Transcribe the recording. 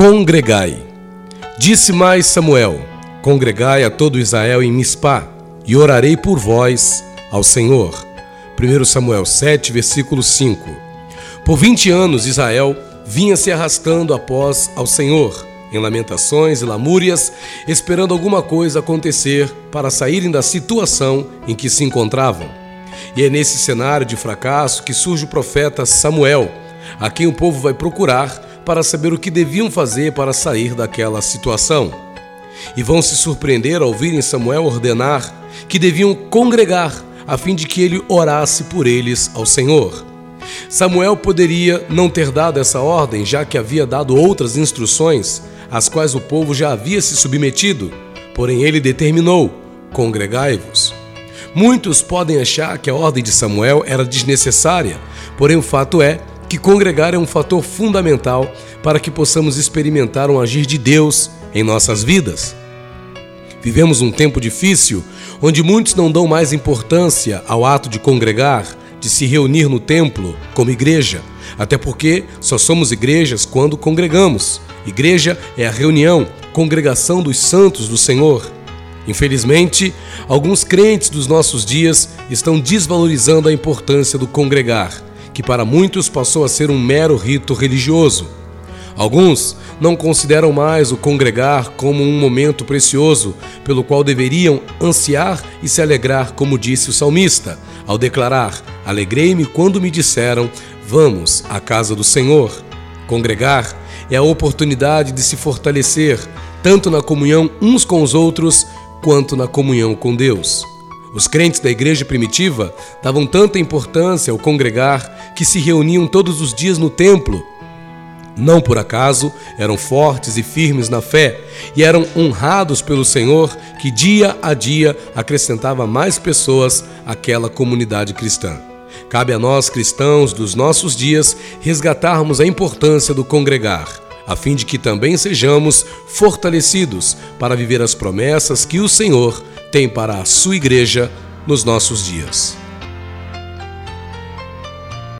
Congregai. Disse mais Samuel: Congregai a todo Israel em Mispá, e orarei por vós ao Senhor. 1 Samuel 7, versículo 5. Por vinte anos Israel vinha se arrastando após ao Senhor, em lamentações e lamúrias, esperando alguma coisa acontecer para saírem da situação em que se encontravam. E é nesse cenário de fracasso que surge o profeta Samuel, a quem o povo vai procurar para saber o que deviam fazer para sair daquela situação. E vão se surpreender ao virem Samuel ordenar que deviam congregar a fim de que ele orasse por eles ao Senhor. Samuel poderia não ter dado essa ordem, já que havia dado outras instruções, às quais o povo já havia se submetido, porém ele determinou: congregai-vos. Muitos podem achar que a ordem de Samuel era desnecessária, porém o fato é que congregar é um fator fundamental para que possamos experimentar um agir de Deus em nossas vidas. Vivemos um tempo difícil onde muitos não dão mais importância ao ato de congregar, de se reunir no templo como igreja, até porque só somos igrejas quando congregamos. Igreja é a reunião, congregação dos santos do Senhor. Infelizmente, alguns crentes dos nossos dias estão desvalorizando a importância do congregar que para muitos passou a ser um mero rito religioso. Alguns não consideram mais o congregar como um momento precioso pelo qual deveriam ansiar e se alegrar, como disse o salmista, ao declarar: Alegrei-me quando me disseram, Vamos à casa do Senhor. Congregar é a oportunidade de se fortalecer, tanto na comunhão uns com os outros, quanto na comunhão com Deus. Os crentes da igreja primitiva davam tanta importância ao congregar que se reuniam todos os dias no templo. Não por acaso eram fortes e firmes na fé e eram honrados pelo Senhor, que dia a dia acrescentava mais pessoas àquela comunidade cristã. Cabe a nós, cristãos dos nossos dias, resgatarmos a importância do congregar, a fim de que também sejamos fortalecidos para viver as promessas que o Senhor tem para a sua igreja nos nossos dias.